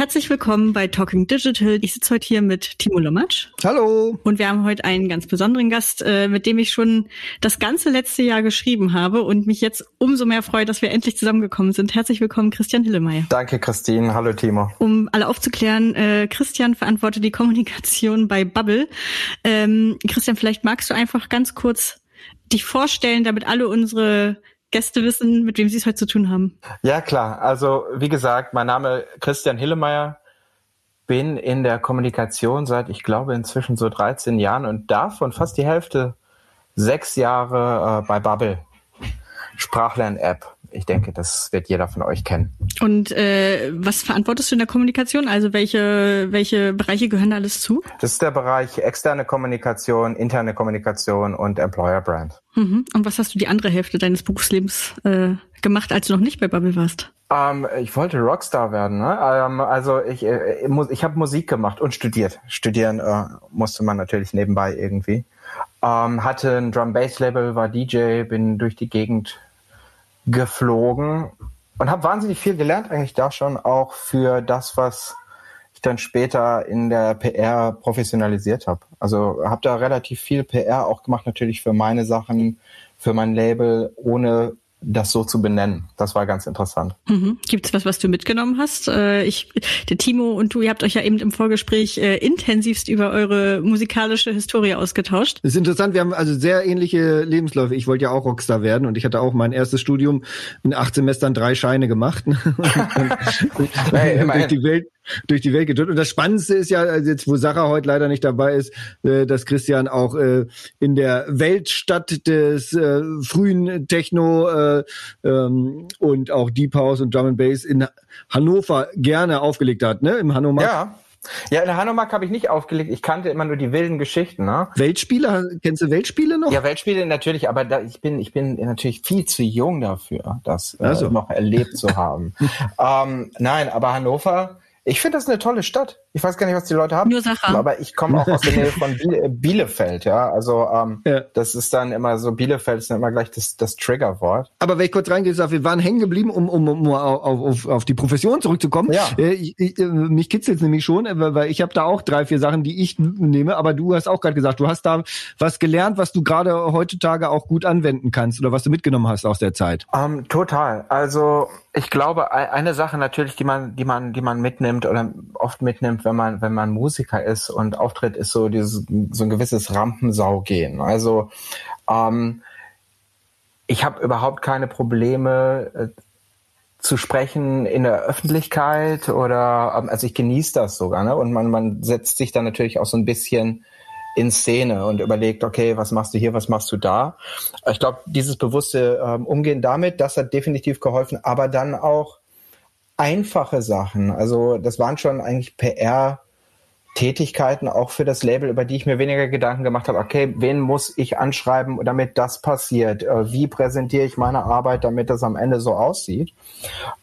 Herzlich willkommen bei Talking Digital. Ich sitze heute hier mit Timo Lomatsch. Hallo. Und wir haben heute einen ganz besonderen Gast, äh, mit dem ich schon das ganze letzte Jahr geschrieben habe und mich jetzt umso mehr freue, dass wir endlich zusammengekommen sind. Herzlich willkommen, Christian Hillemeyer. Danke, Christine. Hallo, Timo. Um alle aufzuklären, äh, Christian verantwortet die Kommunikation bei Bubble. Ähm, Christian, vielleicht magst du einfach ganz kurz dich vorstellen, damit alle unsere Gäste wissen, mit wem sie es heute zu tun haben. Ja, klar. Also, wie gesagt, mein Name Christian Hillemeyer. Bin in der Kommunikation seit, ich glaube, inzwischen so 13 Jahren und davon fast die Hälfte sechs Jahre äh, bei Bubble. Sprachlern-App ich denke, das wird jeder von euch kennen. Und äh, was verantwortest du in der Kommunikation? Also welche, welche Bereiche gehören da alles zu? Das ist der Bereich externe Kommunikation, interne Kommunikation und Employer Brand. Mhm. Und was hast du die andere Hälfte deines Berufslebens äh, gemacht, als du noch nicht bei Bubble warst? Ähm, ich wollte Rockstar werden. Ne? Ähm, also ich, äh, ich habe Musik gemacht und studiert. Studieren äh, musste man natürlich nebenbei irgendwie. Ähm, hatte ein Drum-Bass-Label, war DJ, bin durch die Gegend geflogen und habe wahnsinnig viel gelernt eigentlich da schon auch für das, was ich dann später in der PR professionalisiert habe. Also habe da relativ viel PR auch gemacht, natürlich für meine Sachen, für mein Label, ohne das so zu benennen. Das war ganz interessant. Mhm. Gibt es was, was du mitgenommen hast? Äh, ich, der Timo und du, ihr habt euch ja eben im Vorgespräch äh, intensivst über eure musikalische Historie ausgetauscht. Das ist interessant. Wir haben also sehr ähnliche Lebensläufe. Ich wollte ja auch Rockstar werden und ich hatte auch mein erstes Studium in acht Semestern drei Scheine gemacht. hey, durch die Welt durch die Welt gedrückt. Und das Spannendste ist ja, also jetzt wo Sarah heute leider nicht dabei ist, äh, dass Christian auch äh, in der Weltstadt des äh, frühen Techno äh, ähm, und auch Deep House und Drum and Bass in Hannover gerne aufgelegt hat, ne? Im Hannover. Ja. Ja, in Hanomag habe ich nicht aufgelegt. Ich kannte immer nur die wilden Geschichten. Ne? Weltspiele? Kennst du Weltspiele noch? Ja, Weltspiele natürlich, aber da, ich bin ich bin natürlich viel zu jung dafür, das äh, noch erlebt zu haben. ähm, nein, aber Hannover ich finde das eine tolle Stadt. Ich weiß gar nicht, was die Leute haben. Nur Sache. Aber ich komme auch aus der Nähe von Bielefeld, ja. Also ähm, ja. das ist dann immer so, Bielefeld ist dann immer gleich das, das Triggerwort. Aber wenn ich kurz reingehe, wir waren hängen geblieben, um, um, um auf, auf, auf die Profession zurückzukommen. Ja. Äh, ich, ich, äh, mich kitzelt nämlich schon, äh, weil ich habe da auch drei, vier Sachen, die ich nehme. Aber du hast auch gerade gesagt, du hast da was gelernt, was du gerade heutzutage auch gut anwenden kannst oder was du mitgenommen hast aus der Zeit. Um, ähm, total. Also ich glaube, eine Sache natürlich, die man, die man, die man mitnimmt oder oft mitnimmt, wenn man, wenn man Musiker ist und auftritt, ist so dieses, so ein gewisses Rampensaugehen. Also ähm, ich habe überhaupt keine Probleme äh, zu sprechen in der Öffentlichkeit oder ähm, also ich genieße das sogar, ne? Und man, man setzt sich dann natürlich auch so ein bisschen in Szene und überlegt, okay, was machst du hier, was machst du da? Ich glaube, dieses bewusste ähm, Umgehen damit, das hat definitiv geholfen, aber dann auch einfache Sachen. Also das waren schon eigentlich PR. Tätigkeiten auch für das Label, über die ich mir weniger Gedanken gemacht habe. Okay, wen muss ich anschreiben, damit das passiert? Äh, wie präsentiere ich meine Arbeit, damit das am Ende so aussieht?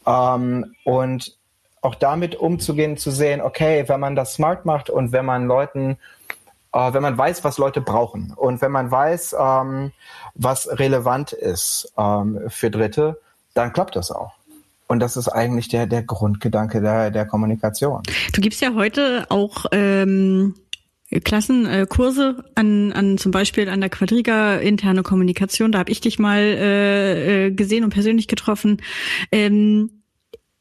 Ähm, und auch damit umzugehen, zu sehen, okay, wenn man das smart macht und wenn man Leuten äh, wenn man weiß, was Leute brauchen und wenn man weiß, ähm, was relevant ist ähm, für Dritte, dann klappt das auch. Und das ist eigentlich der, der Grundgedanke der, der Kommunikation. Du gibst ja heute auch ähm, Klassen, äh, an, an zum Beispiel an der Quadriga interne Kommunikation. Da habe ich dich mal äh, äh, gesehen und persönlich getroffen. Ähm,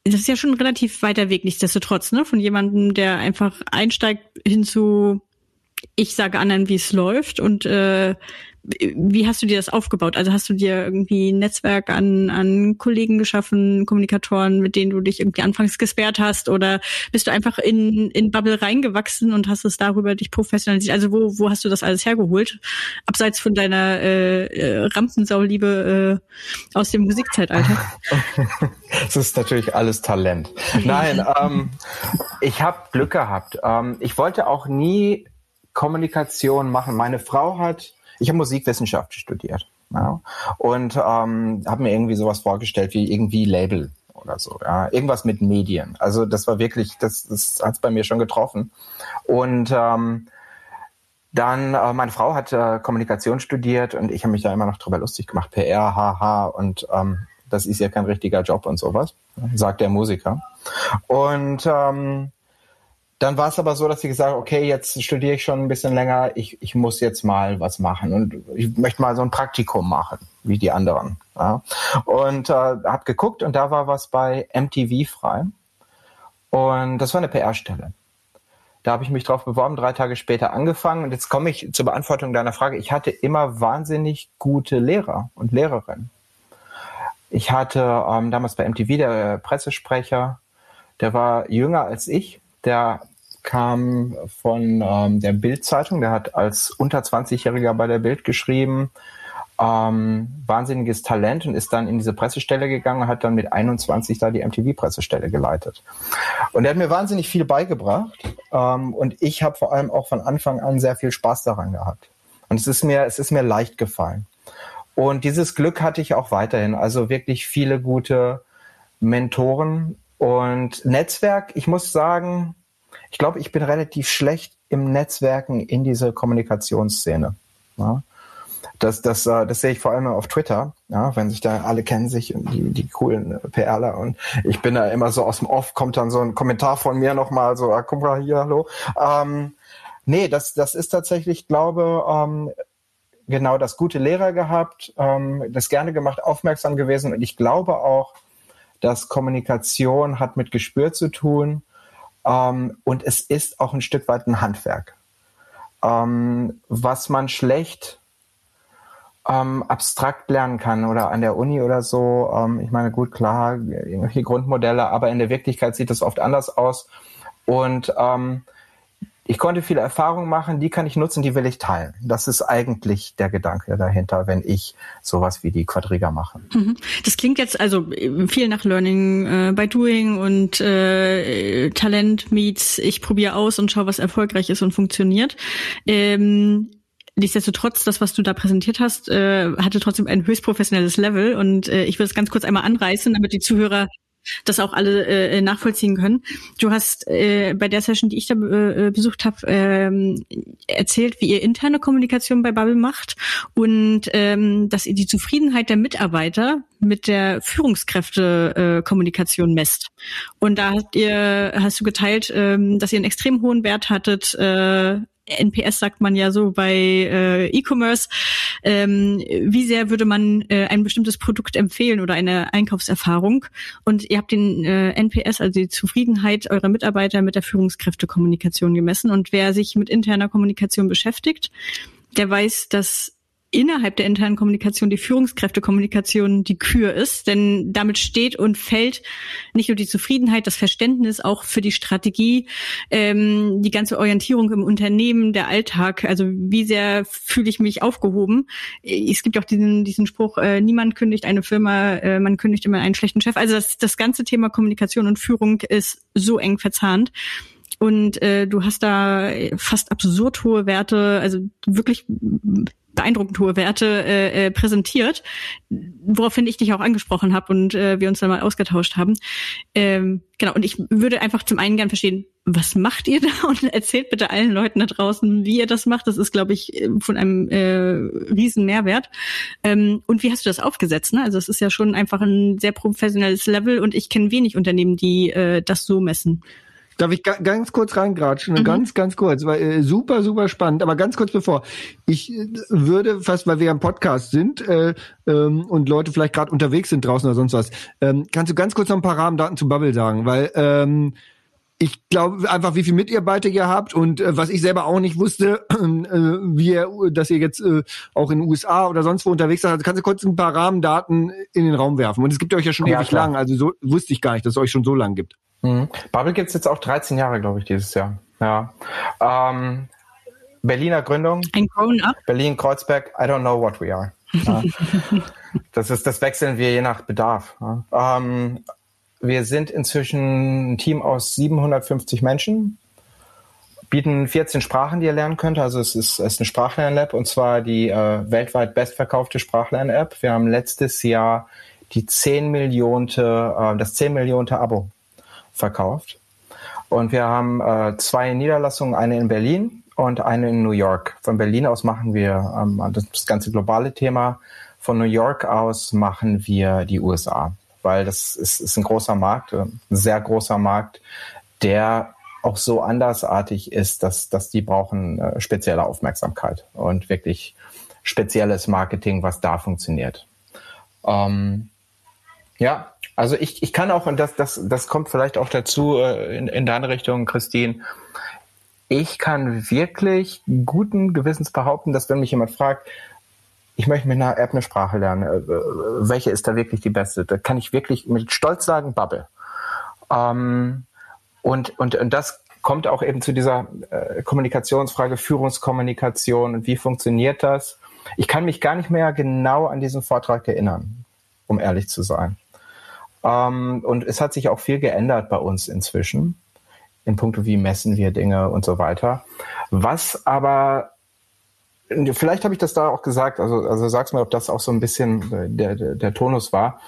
das ist ja schon ein relativ weiter Weg, nichtsdestotrotz, ne? Von jemandem, der einfach einsteigt hin zu ich sage anderen, wie es läuft und äh, wie hast du dir das aufgebaut? Also hast du dir irgendwie ein Netzwerk an, an Kollegen geschaffen, Kommunikatoren, mit denen du dich irgendwie anfangs gesperrt hast oder bist du einfach in, in Bubble reingewachsen und hast es darüber dich professionalisiert? Also wo, wo hast du das alles hergeholt? Abseits von deiner äh, äh Rampensauliebe äh, aus dem Musikzeitalter. Es ist natürlich alles Talent. Nein, ähm, ich habe Glück gehabt. Ähm, ich wollte auch nie Kommunikation machen. Meine Frau hat, ich habe Musikwissenschaft studiert ja, und ähm, habe mir irgendwie sowas vorgestellt wie irgendwie Label oder so. Ja, irgendwas mit Medien. Also das war wirklich, das, das hat es bei mir schon getroffen. Und ähm, dann, äh, meine Frau hat äh, Kommunikation studiert und ich habe mich da immer noch drüber lustig gemacht, PR, haha, und ähm, das ist ja kein richtiger Job und sowas, sagt der Musiker. Und ähm, dann war es aber so, dass ich gesagt okay, jetzt studiere ich schon ein bisschen länger, ich, ich muss jetzt mal was machen und ich möchte mal so ein Praktikum machen, wie die anderen. Ja. Und äh, habe geguckt und da war was bei MTV frei und das war eine PR-Stelle. Da habe ich mich drauf beworben, drei Tage später angefangen und jetzt komme ich zur Beantwortung deiner Frage. Ich hatte immer wahnsinnig gute Lehrer und Lehrerinnen. Ich hatte ähm, damals bei MTV der Pressesprecher, der war jünger als ich, der kam von ähm, der Bild-Zeitung, der hat als unter 20-Jähriger bei der Bild geschrieben, ähm, wahnsinniges Talent und ist dann in diese Pressestelle gegangen hat dann mit 21 da die MTV-Pressestelle geleitet. Und er hat mir wahnsinnig viel beigebracht ähm, und ich habe vor allem auch von Anfang an sehr viel Spaß daran gehabt. Und es ist mir, es ist mir leicht gefallen. Und dieses Glück hatte ich auch weiterhin. Also wirklich viele gute Mentoren und Netzwerk. Ich muss sagen, ich glaube, ich bin relativ schlecht im Netzwerken in diese Kommunikationsszene. Ja. Das, das, äh, das sehe ich vor allem auf Twitter, ja, wenn sich da alle kennen sich und die, die coolen PRler und ich bin da immer so aus dem Off, kommt dann so ein Kommentar von mir nochmal so, ah, guck mal hier, hallo. Ähm, nee, das, das ist tatsächlich, glaube ähm, genau das gute Lehrer gehabt, ähm, das gerne gemacht, aufmerksam gewesen und ich glaube auch, dass Kommunikation hat mit Gespür zu tun ähm, und es ist auch ein Stück weit ein Handwerk. Ähm, was man schlecht ähm, abstrakt lernen kann oder an der Uni oder so. Ähm, ich meine, gut, klar, irgendwelche Grundmodelle, aber in der Wirklichkeit sieht das oft anders aus. Und ähm, ich konnte viele Erfahrungen machen, die kann ich nutzen, die will ich teilen. Das ist eigentlich der Gedanke dahinter, wenn ich sowas wie die Quadriga mache. Mhm. Das klingt jetzt also viel nach Learning äh, by Doing und äh, Talent meets, ich probiere aus und schaue, was erfolgreich ist und funktioniert. Ähm, Nichtsdestotrotz, das, was du da präsentiert hast, äh, hatte trotzdem ein höchst professionelles Level und äh, ich will es ganz kurz einmal anreißen, damit die Zuhörer das auch alle äh, nachvollziehen können. Du hast äh, bei der Session, die ich da äh, besucht habe, ähm, erzählt, wie ihr interne Kommunikation bei Bubble macht und ähm, dass ihr die Zufriedenheit der Mitarbeiter mit der Führungskräfte-Kommunikation äh, messt. Und da habt ihr, hast du geteilt, ähm, dass ihr einen extrem hohen Wert hattet, äh, NPS sagt man ja so bei äh, E-Commerce. Ähm, wie sehr würde man äh, ein bestimmtes Produkt empfehlen oder eine Einkaufserfahrung? Und ihr habt den äh, NPS, also die Zufriedenheit eurer Mitarbeiter mit der Führungskräftekommunikation gemessen. Und wer sich mit interner Kommunikation beschäftigt, der weiß, dass innerhalb der internen Kommunikation die Führungskräftekommunikation die Kür ist, denn damit steht und fällt nicht nur die Zufriedenheit, das Verständnis auch für die Strategie, ähm, die ganze Orientierung im Unternehmen, der Alltag, also wie sehr fühle ich mich aufgehoben. Es gibt auch diesen, diesen Spruch, äh, niemand kündigt eine Firma, äh, man kündigt immer einen schlechten Chef. Also das, das ganze Thema Kommunikation und Führung ist so eng verzahnt. Und äh, du hast da fast absurd hohe Werte, also wirklich beeindruckend hohe Werte äh, äh, präsentiert, woraufhin ich dich auch angesprochen habe und äh, wir uns dann mal ausgetauscht haben. Ähm, genau, und ich würde einfach zum einen gern verstehen, was macht ihr da? Und erzählt bitte allen Leuten da draußen, wie ihr das macht. Das ist, glaube ich, von einem äh, riesen Mehrwert. Ähm, und wie hast du das aufgesetzt? Ne? Also es ist ja schon einfach ein sehr professionelles Level und ich kenne wenig Unternehmen, die äh, das so messen. Darf ich ganz kurz reingratschen? Mhm. Ganz, ganz kurz, weil äh, super, super spannend. Aber ganz kurz bevor, ich äh, würde fast, weil wir im Podcast sind äh, ähm, und Leute vielleicht gerade unterwegs sind draußen oder sonst was, ähm, kannst du ganz kurz noch ein paar Rahmendaten zu Bubble sagen, weil ähm, ich glaube einfach, wie viel Mitarbeiter ihr habt und äh, was ich selber auch nicht wusste, äh, wie ihr, dass ihr jetzt äh, auch in den USA oder sonst wo unterwegs seid. Also kannst du kurz ein paar Rahmendaten in den Raum werfen. Und es gibt euch ja schon ja, ewig klar. lang, also so wusste ich gar nicht, dass es euch schon so lang gibt. Mhm. Bubble gibt es jetzt auch 13 Jahre, glaube ich, dieses Jahr. Ja. Ähm, Berliner Gründung. Ein Grown-Up. Berlin, Kreuzberg, I don't know what we are. Ja. das ist, das wechseln wir je nach Bedarf. Ja. Ähm, wir sind inzwischen ein Team aus 750 Menschen, bieten 14 Sprachen, die ihr lernen könnt. Also es ist, es ist eine Sprachlern-App und zwar die äh, weltweit bestverkaufte Sprachlern-App. Wir haben letztes Jahr die 10 Millionte, äh, das 10 Millionte Abo verkauft. Und wir haben äh, zwei Niederlassungen, eine in Berlin und eine in New York. Von Berlin aus machen wir ähm, das ganze globale Thema. Von New York aus machen wir die USA, weil das ist, ist ein großer Markt, äh, ein sehr großer Markt, der auch so andersartig ist, dass, dass die brauchen äh, spezielle Aufmerksamkeit und wirklich spezielles Marketing, was da funktioniert. Ähm, ja, also ich, ich kann auch, und das, das, das kommt vielleicht auch dazu äh, in, in deine Richtung, Christine, ich kann wirklich guten Gewissens behaupten, dass wenn mich jemand fragt, ich möchte mit einer App eine Sprache lernen, äh, welche ist da wirklich die beste? Da kann ich wirklich mit Stolz sagen, Bubble. Ähm, und, und, und das kommt auch eben zu dieser äh, Kommunikationsfrage, Führungskommunikation und wie funktioniert das? Ich kann mich gar nicht mehr genau an diesen Vortrag erinnern, um ehrlich zu sein. Ähm, und es hat sich auch viel geändert bei uns inzwischen, in puncto, wie messen wir Dinge und so weiter. Was aber vielleicht habe ich das da auch gesagt, also, also sag's mir, ob das auch so ein bisschen äh, der, der, der Tonus war.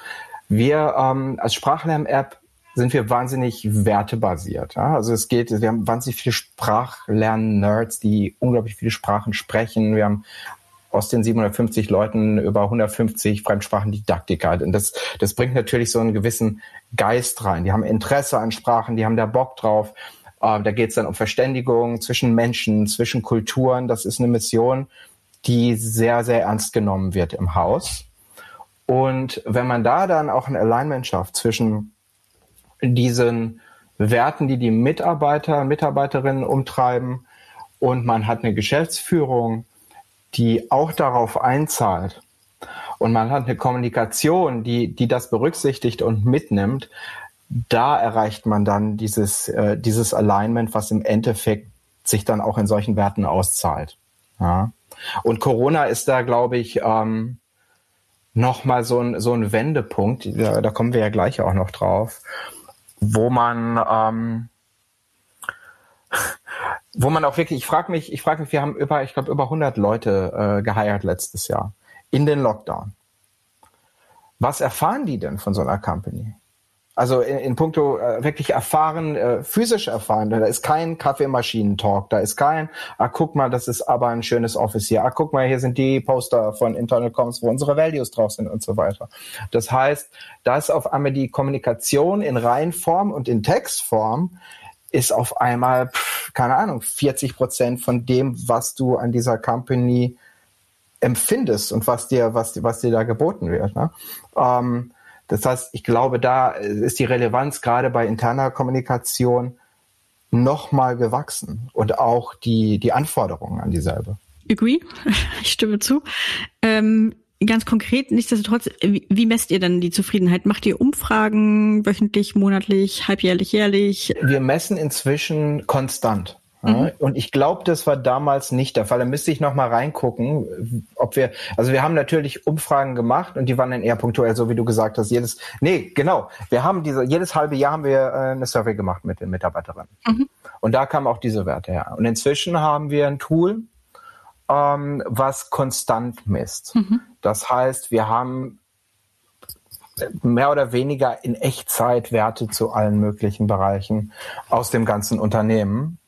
Wir ähm, als Sprachlern-App sind wir wahnsinnig wertebasiert. Ja? Also es geht, wir haben wahnsinnig viele Sprachlern-Nerds, die unglaublich viele Sprachen sprechen. Wir haben aus den 750 Leuten über 150 Fremdsprachendidaktiker. Und das, das bringt natürlich so einen gewissen Geist rein. Die haben Interesse an Sprachen, die haben da Bock drauf. Äh, da geht es dann um Verständigung zwischen Menschen, zwischen Kulturen. Das ist eine Mission, die sehr, sehr ernst genommen wird im Haus. Und wenn man da dann auch ein Alignment schafft zwischen diesen Werten, die die Mitarbeiter, Mitarbeiterinnen umtreiben, und man hat eine Geschäftsführung, die auch darauf einzahlt, und man hat eine Kommunikation, die, die das berücksichtigt und mitnimmt, da erreicht man dann dieses, äh, dieses Alignment, was im Endeffekt sich dann auch in solchen Werten auszahlt. Ja. Und Corona ist da, glaube ich, ähm, nochmal so ein, so ein Wendepunkt, da, da kommen wir ja gleich auch noch drauf, wo man, ähm, wo man auch wirklich, ich frage mich, ich frage mich, wir haben über, ich glaube, über 100 Leute äh, geheiert letztes Jahr in den Lockdown. Was erfahren die denn von so einer Company? Also in, in puncto äh, wirklich erfahren, äh, physisch erfahren. Da ist kein Kaffeemaschinentalk, da ist kein, ah, guck mal, das ist aber ein schönes Office hier. Ah, guck mal, hier sind die Poster von Internal Comms, wo unsere Values drauf sind und so weiter. Das heißt, da ist auf einmal die Kommunikation in Reihenform und in Textform ist auf einmal, keine Ahnung, 40 Prozent von dem, was du an dieser Company empfindest und was dir, was, was dir da geboten wird. Ne? Ähm, das heißt, ich glaube, da ist die Relevanz gerade bei interner Kommunikation nochmal gewachsen und auch die, die Anforderungen an dieselbe. Agree, ich stimme zu. Ähm, ganz konkret, nichtsdestotrotz, wie, wie messt ihr dann die Zufriedenheit? Macht ihr Umfragen wöchentlich, monatlich, halbjährlich, jährlich? Wir messen inzwischen konstant. Mhm. Und ich glaube, das war damals nicht der Fall. Da müsste ich noch mal reingucken, ob wir, also wir haben natürlich Umfragen gemacht und die waren dann eher punktuell, so wie du gesagt hast. Jedes, nee, genau. Wir haben diese, jedes halbe Jahr haben wir äh, eine Survey gemacht mit den Mitarbeiterinnen. Mhm. Und da kamen auch diese Werte her. Und inzwischen haben wir ein Tool, ähm, was konstant misst. Mhm. Das heißt, wir haben mehr oder weniger in Echtzeit Werte zu allen möglichen Bereichen aus dem ganzen Unternehmen.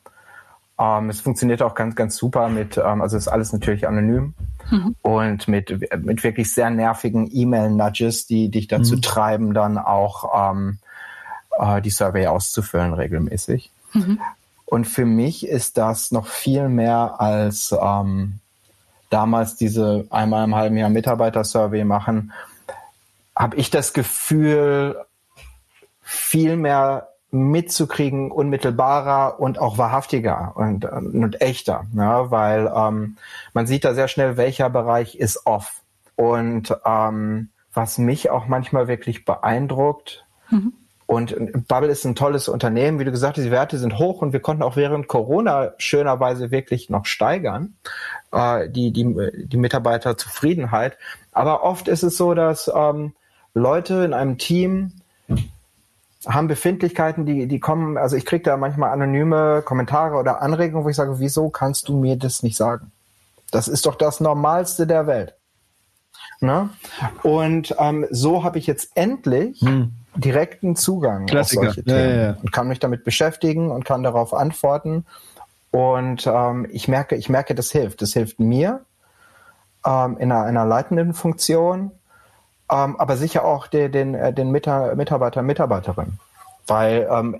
Ähm, es funktioniert auch ganz, ganz super mit, ähm, also ist alles natürlich anonym mhm. und mit, mit wirklich sehr nervigen E-Mail-Nudges, die dich dazu mhm. treiben, dann auch ähm, äh, die Survey auszufüllen regelmäßig. Mhm. Und für mich ist das noch viel mehr als ähm, damals diese einmal im halben Jahr Mitarbeiter-Survey machen, habe ich das Gefühl, viel mehr mitzukriegen, unmittelbarer und auch wahrhaftiger und, und echter, ja, weil ähm, man sieht da sehr schnell, welcher Bereich ist off. Und ähm, was mich auch manchmal wirklich beeindruckt, mhm. Und Bubble ist ein tolles Unternehmen, wie du gesagt hast, die Werte sind hoch und wir konnten auch während Corona schönerweise wirklich noch steigern, äh, die, die, die Mitarbeiterzufriedenheit. Aber oft ist es so, dass ähm, Leute in einem Team haben Befindlichkeiten, die, die kommen, also ich kriege da manchmal anonyme Kommentare oder Anregungen, wo ich sage, wieso kannst du mir das nicht sagen? Das ist doch das Normalste der Welt. Ne? Und ähm, so habe ich jetzt endlich hm. Direkten Zugang Klassiker. auf solche Themen ja, ja, und kann mich damit beschäftigen und kann darauf antworten. Und ähm, ich merke, ich merke, das hilft. Das hilft mir ähm, in einer, einer leitenden Funktion, ähm, aber sicher auch den, den, äh, den Mitarbeiter, Mitarbeiterinnen. Weil ähm,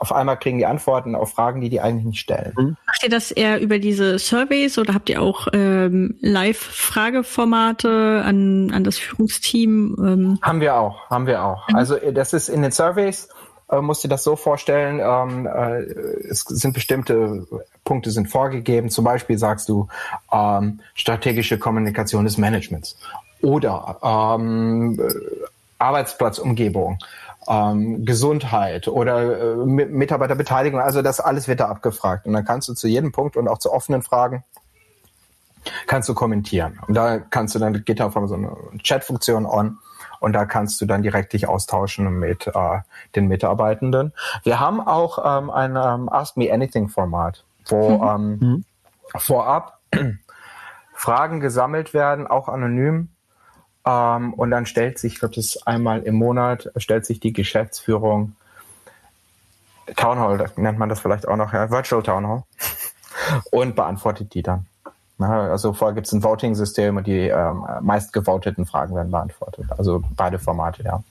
auf einmal kriegen die Antworten auf Fragen, die die eigentlich nicht stellen. Mhm. Macht ihr das eher über diese Surveys oder habt ihr auch ähm, Live-Frageformate an, an das Führungsteam? Ähm? Haben wir auch, haben wir auch. Mhm. Also äh, das ist in den Surveys, äh, musst du das so vorstellen, ähm, äh, es sind bestimmte Punkte sind vorgegeben. Zum Beispiel sagst du ähm, strategische Kommunikation des Managements oder ähm, Arbeitsplatzumgebung ähm, Gesundheit oder äh, Mitarbeiterbeteiligung, also das alles wird da abgefragt. Und dann kannst du zu jedem Punkt und auch zu offenen Fragen kannst du kommentieren. Und da kannst du dann, geht da auf so eine Chat-Funktion on und da kannst du dann direkt dich austauschen mit äh, den Mitarbeitenden. Wir haben auch ähm, ein ähm, Ask Me Anything Format, wo mhm. ähm, mhm. vorab Fragen gesammelt werden, auch anonym ähm, und dann stellt sich, ich glaube, das ist einmal im Monat, stellt sich die Geschäftsführung Town Hall, nennt man das vielleicht auch noch, ja, Virtual Town Hall, und beantwortet die dann. Ja, also vorher gibt es ein Voting-System und die ähm, meistgevoteten Fragen werden beantwortet. Also beide Formate, ja.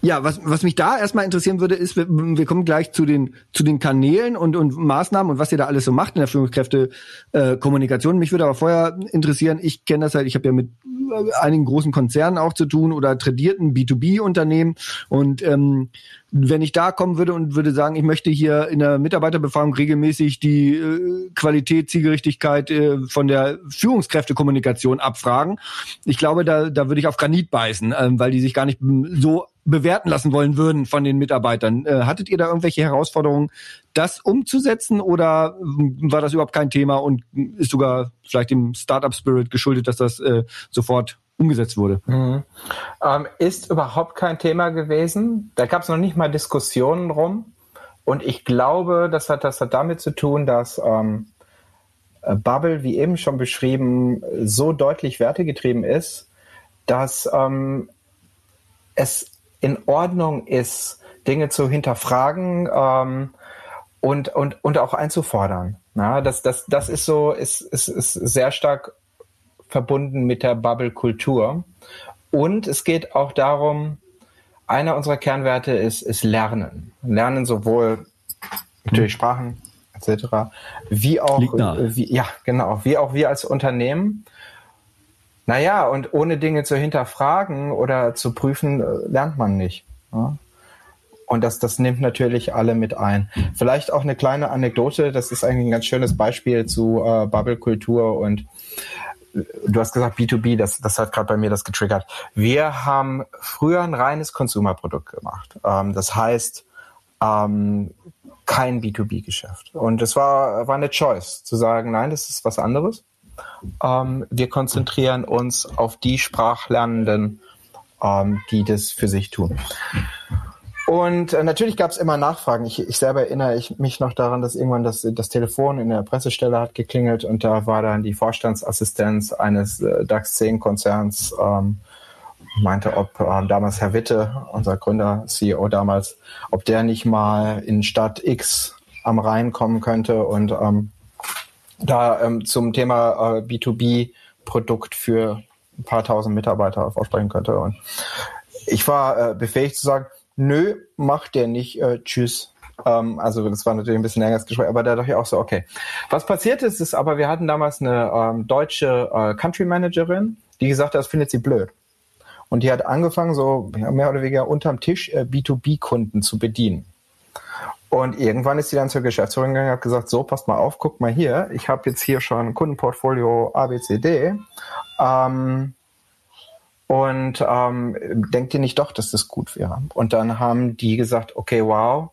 Ja, was, was mich da erstmal interessieren würde, ist, wir, wir kommen gleich zu den, zu den Kanälen und, und Maßnahmen und was ihr da alles so macht in der Führungskräfte-Kommunikation. Äh, Mich würde aber vorher interessieren, ich kenne das halt, ich habe ja mit einigen großen Konzernen auch zu tun oder tradierten B2B-Unternehmen und ähm, wenn ich da kommen würde und würde sagen, ich möchte hier in der Mitarbeiterbefragung regelmäßig die äh, Qualität, Zielgerichtigkeit äh, von der Führungskräftekommunikation abfragen, ich glaube, da, da würde ich auf Granit beißen, äh, weil die sich gar nicht so bewerten lassen wollen würden von den Mitarbeitern. Äh, hattet ihr da irgendwelche Herausforderungen, das umzusetzen oder war das überhaupt kein Thema und ist sogar vielleicht dem Startup Spirit geschuldet, dass das äh, sofort umgesetzt wurde? Mhm. Ähm, ist überhaupt kein Thema gewesen. Da gab es noch nicht mal Diskussionen rum. Und ich glaube, das hat, das hat damit zu tun, dass ähm, äh, Bubble, wie eben schon beschrieben, so deutlich wertegetrieben ist, dass ähm, es in Ordnung ist, Dinge zu hinterfragen ähm, und, und, und auch einzufordern. Na, das, das, das ist so, ist, ist, ist sehr stark verbunden mit der Bubble-Kultur. Und es geht auch darum, einer unserer Kernwerte ist, ist Lernen. Lernen sowohl natürlich Sprachen etc., wie auch, wie, ja, genau, wie auch wir als Unternehmen. Naja, und ohne Dinge zu hinterfragen oder zu prüfen, äh, lernt man nicht. Ja? Und das, das nimmt natürlich alle mit ein. Vielleicht auch eine kleine Anekdote, das ist eigentlich ein ganz schönes Beispiel zu äh, Bubble-Kultur und du hast gesagt B2B, das, das hat gerade bei mir das getriggert. Wir haben früher ein reines Consumer-Produkt gemacht. Ähm, das heißt, ähm, kein B2B-Geschäft. Und es war, war eine Choice, zu sagen, nein, das ist was anderes. Ähm, wir konzentrieren uns auf die Sprachlernenden, ähm, die das für sich tun. Und äh, natürlich gab es immer Nachfragen. Ich, ich selber erinnere ich mich noch daran, dass irgendwann das, das Telefon in der Pressestelle hat geklingelt und da war dann die Vorstandsassistenz eines äh, DAX 10 Konzerns, ähm, meinte, ob äh, damals Herr Witte, unser Gründer, CEO damals, ob der nicht mal in Stadt X am Rhein kommen könnte und ähm, da ähm, zum Thema äh, B2B-Produkt für ein paar tausend Mitarbeiter vorsprechen könnte. Und ich war äh, befähigt zu sagen, nö, macht der nicht, äh, tschüss. Ähm, also das war natürlich ein bisschen längeres Gespräch, aber da dachte ich auch so, okay. Was passiert ist, ist aber, wir hatten damals eine ähm, deutsche äh, Country Managerin, die gesagt hat, das findet sie blöd. Und die hat angefangen, so mehr oder weniger unterm Tisch äh, B2B-Kunden zu bedienen. Und irgendwann ist sie dann zur Geschäftsführung gegangen und hat gesagt, so, passt mal auf, guck mal hier, ich habe jetzt hier schon Kundenportfolio ABCD. Ähm, und ähm, denkt ihr nicht doch, dass das gut wäre? Und dann haben die gesagt, okay, wow,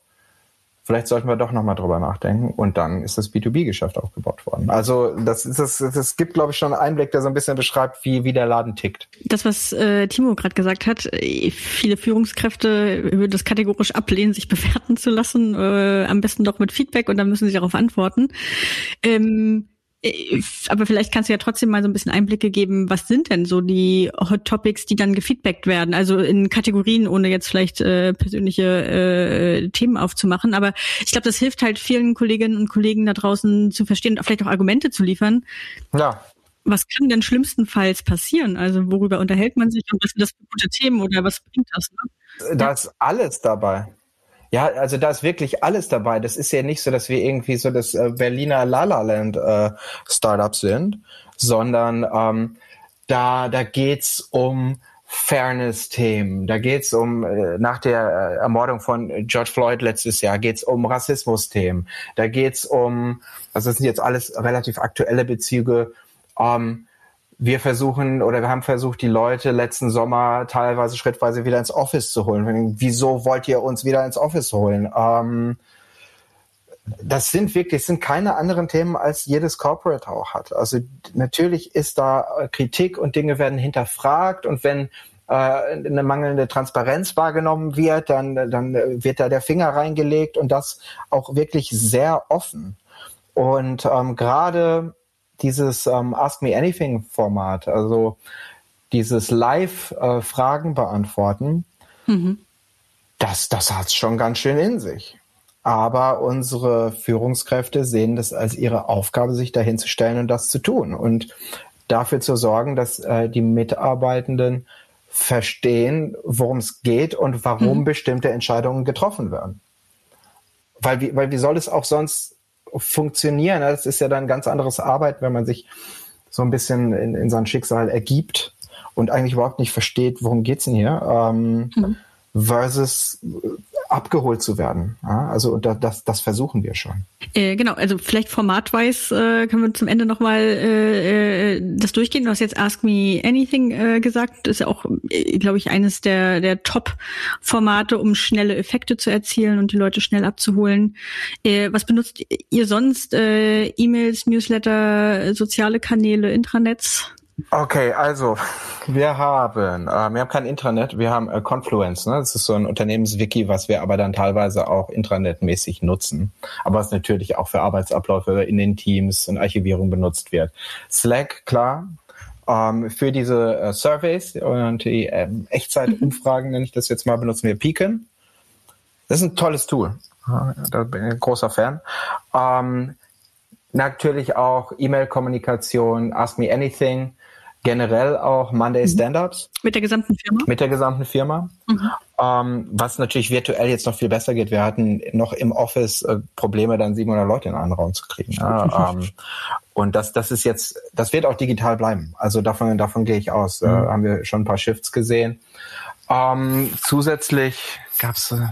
vielleicht sollten wir doch nochmal drüber nachdenken. Und dann ist das B2B-Geschäft aufgebaut worden. Also das, ist, das, das gibt, glaube ich, schon einen Einblick, der so ein bisschen beschreibt, wie, wie der Laden tickt. Das, was äh, Timo gerade gesagt hat, äh, viele Führungskräfte würden das kategorisch ablehnen, sich bewerten zu lassen, äh, am besten doch mit Feedback und dann müssen sie darauf antworten. Ähm, Äh, aber vielleicht kannst du ja trotzdem mal so ein bisschen Einblicke geben, was sind denn so die Hot Topics, die dann gefeedbackt werden? Also in Kategorien, ohne jetzt vielleicht äh, persönliche äh, Themen aufzumachen. Aber ich glaube, das hilft halt vielen Kolleginnen und Kollegen da draußen zu verstehen und vielleicht auch Argumente zu liefern. Ja. Was kann denn schlimmstenfalls passieren? Also worüber unterhält man sich und was sind das für gute Themen oder was bringt das? Ne? Da ist alles dabei. Ja, also da ist wirklich alles dabei. Das ist ja nicht so, dass wir irgendwie so das äh, Berliner La Land äh, Startup sind, sondern ähm, da da geht's um Fairness-Themen. Da geht's um äh, nach der äh, Ermordung von George Floyd letztes Jahr geht's um Rassismus-Themen. Da geht's um, also das sind jetzt alles relativ aktuelle Bezüge. Ähm, wir versuchen oder wir haben versucht, die Leute letzten Sommer teilweise schrittweise wieder ins Office zu holen. Wieso wollt ihr uns wieder ins Office holen? Ähm, das sind wirklich, sind keine anderen Themen, als jedes Corporate auch hat. Also natürlich ist da Kritik und Dinge werden hinterfragt und wenn äh, eine mangelnde Transparenz wahrgenommen wird, dann, dann wird da der Finger reingelegt und das auch wirklich sehr offen. Und ähm, gerade dieses ähm, Ask Me Anything Format, also dieses Live-Fragen äh, beantworten, mhm. das, das hat's schon ganz schön in sich. Aber unsere Führungskräfte sehen das als ihre Aufgabe, sich dahin zu stellen und das zu tun und dafür zu sorgen, dass äh, die Mitarbeitenden verstehen, worum es geht und warum mhm. bestimmte Entscheidungen getroffen werden. Weil wie, weil wie soll es auch sonst funktionieren. Das ist ja dann ganz anderes Arbeit, wenn man sich so ein bisschen in, in sein Schicksal ergibt und eigentlich überhaupt nicht versteht, worum geht's denn hier, ähm, mhm. versus abgeholt zu werden. Ja, also das, das versuchen wir schon. Äh, genau, also vielleicht formatweise äh, können wir zum Ende nochmal äh, äh, das durchgehen. Du hast jetzt Ask Me Anything äh, gesagt. Das ist ja auch, äh, glaube ich, eines der, der Top-Formate, um schnelle Effekte zu erzielen und die Leute schnell abzuholen. Äh, was benutzt ihr sonst? Äh, E-Mails, Newsletter, soziale Kanäle, Intranets? Okay, also wir haben, äh, wir haben kein Intranet, wir haben äh, Confluence. Ne? Das ist so ein Unternehmenswiki, was wir aber dann teilweise auch intranetmäßig nutzen, aber was natürlich auch für Arbeitsabläufe in den Teams und Archivierung benutzt wird. Slack, klar, ähm, für diese äh, Surveys und die ähm, Echtzeitumfragen, nenne ich das jetzt mal, benutzen wir Beacon. Das ist ein tolles Tool. Da bin ich ein großer Fan. Ähm, natürlich auch E-Mail-Kommunikation, Ask Me Anything generell auch Monday mhm. Stand-ups. Mit der gesamten Firma? Mit der gesamten Firma. Mhm. Ähm, was natürlich virtuell jetzt noch viel besser geht. Wir hatten noch im Office äh, Probleme, dann 700 Leute in einen Raum zu kriegen. Ja, ähm, und das, das ist jetzt, das wird auch digital bleiben. Also davon, davon gehe ich aus. Mhm. Äh, haben wir schon ein paar Shifts gesehen. Ähm, zusätzlich gab's äh,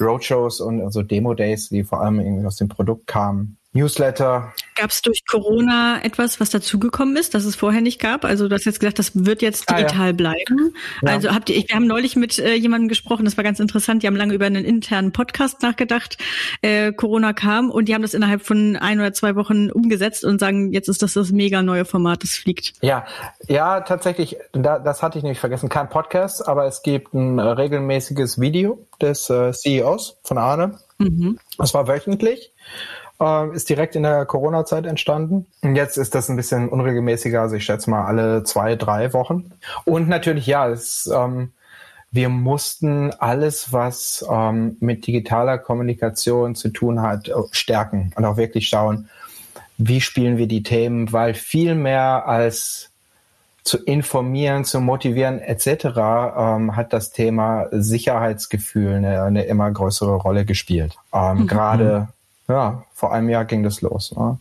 Roadshows und also Demo-Days, die vor allem irgendwie aus dem Produkt kamen. Newsletter. Gab es durch Corona etwas, was dazugekommen ist, das es vorher nicht gab? Also du hast jetzt gesagt, das wird jetzt digital ah, ja. bleiben. Ja. Also habt ihr, wir haben neulich mit äh, jemandem gesprochen, das war ganz interessant. Die haben lange über einen internen Podcast nachgedacht. Äh, Corona kam und die haben das innerhalb von ein oder zwei Wochen umgesetzt und sagen, jetzt ist das das mega neue Format, das fliegt. Ja, ja, tatsächlich. Da, das hatte ich nämlich vergessen. Kein Podcast, aber es gibt ein regelmäßiges Video des äh, CEOs von Arne. Mhm. Das war wöchentlich äh, ist direkt in der Corona-Zeit entstanden. Und jetzt ist das ein bisschen unregelmäßiger, also ich schätze mal alle zwei, drei Wochen. Und natürlich, ja, es, ähm, wir mussten alles, was ähm, mit digitaler Kommunikation zu tun hat, äh, stärken und auch wirklich schauen, wie spielen wir die Themen, weil viel mehr als zu informieren, zu motivieren etc. Ähm, hat das Thema Sicherheitsgefühl eine, eine immer größere Rolle gespielt. Ähm, mhm. Gerade ja, vor einem Jahr ging das los. Ne?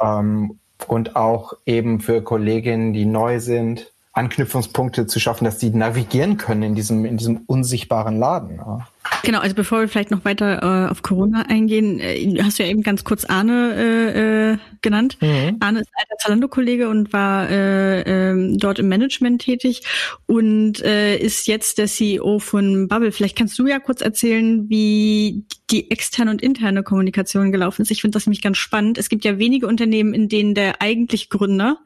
Ähm, und auch eben für Kolleginnen, die neu sind, Anknüpfungspunkte zu schaffen, dass die navigieren können in diesem, in diesem unsichtbaren Laden. Ja. Genau, also bevor wir vielleicht noch weiter äh, auf Corona eingehen, äh, hast du ja eben ganz kurz Arne äh, äh, genannt. Mhm. Arne ist alter Zalando-Kollege und war äh, äh, dort im Management tätig und äh, ist jetzt der CEO von Bubble. Vielleicht kannst du ja kurz erzählen, wie die externe und interne Kommunikation gelaufen ist. Ich finde das nämlich ganz spannend. Es gibt ja wenige Unternehmen, in denen der eigentlich Gründer